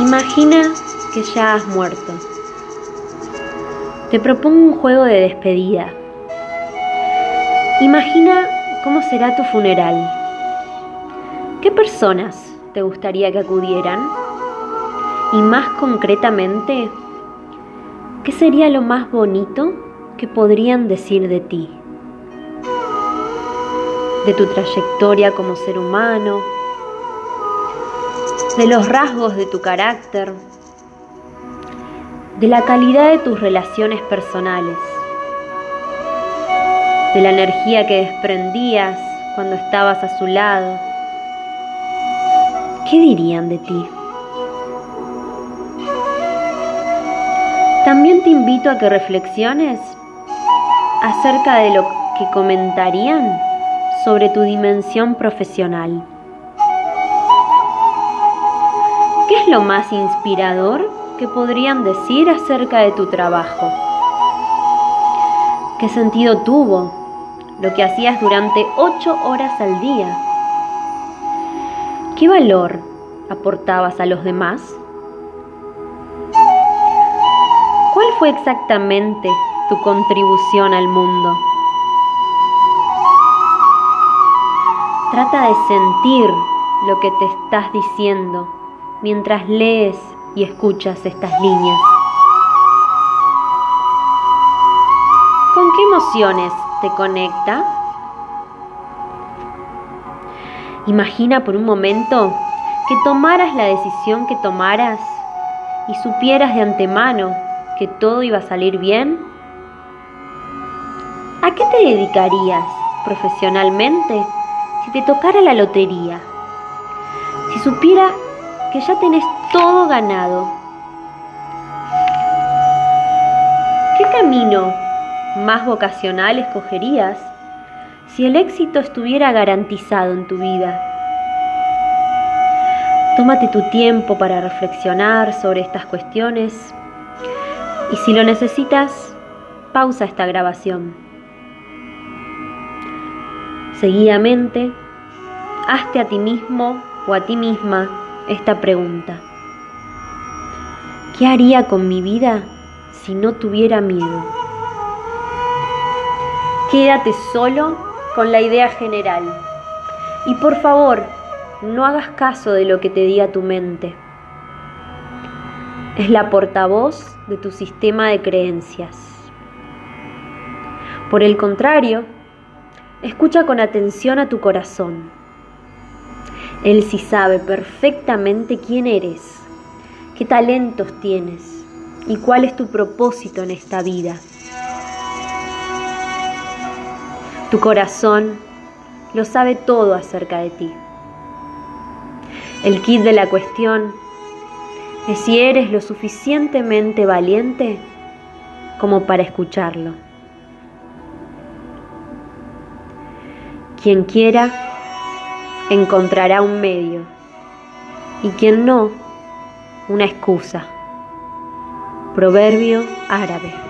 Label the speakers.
Speaker 1: Imagina que ya has muerto. Te propongo un juego de despedida. Imagina cómo será tu funeral. ¿Qué personas te gustaría que acudieran? Y más concretamente, ¿qué sería lo más bonito que podrían decir de ti? De tu trayectoria como ser humano, de los rasgos de tu carácter, de la calidad de tus relaciones personales, de la energía que desprendías cuando estabas a su lado. ¿Qué dirían de ti? También te invito a que reflexiones acerca de lo que comentarían sobre tu dimensión profesional. Lo más inspirador que podrían decir acerca de tu trabajo? ¿Qué sentido tuvo lo que hacías durante ocho horas al día? ¿Qué valor aportabas a los demás? ¿Cuál fue exactamente tu contribución al mundo? Trata de sentir lo que te estás diciendo mientras lees y escuchas estas líneas. ¿Con qué emociones te conecta? Imagina por un momento que tomaras la decisión que tomaras y supieras de antemano que todo iba a salir bien. ¿A qué te dedicarías profesionalmente si te tocara la lotería? Si supiera que ya tenés todo ganado. ¿Qué camino más vocacional escogerías si el éxito estuviera garantizado en tu vida? Tómate tu tiempo para reflexionar sobre estas cuestiones y si lo necesitas, pausa esta grabación. Seguidamente, hazte a ti mismo o a ti misma esta pregunta. ¿Qué haría con mi vida si no tuviera miedo? Quédate solo con la idea general y por favor no hagas caso de lo que te diga tu mente. Es la portavoz de tu sistema de creencias. Por el contrario, escucha con atención a tu corazón. Él sí sabe perfectamente quién eres qué talentos tienes y cuál es tu propósito en esta vida. Tu corazón lo sabe todo acerca de ti. El kit de la cuestión es si eres lo suficientemente valiente como para escucharlo. Quien quiera encontrará un medio y quien no, una excusa. Proverbio árabe.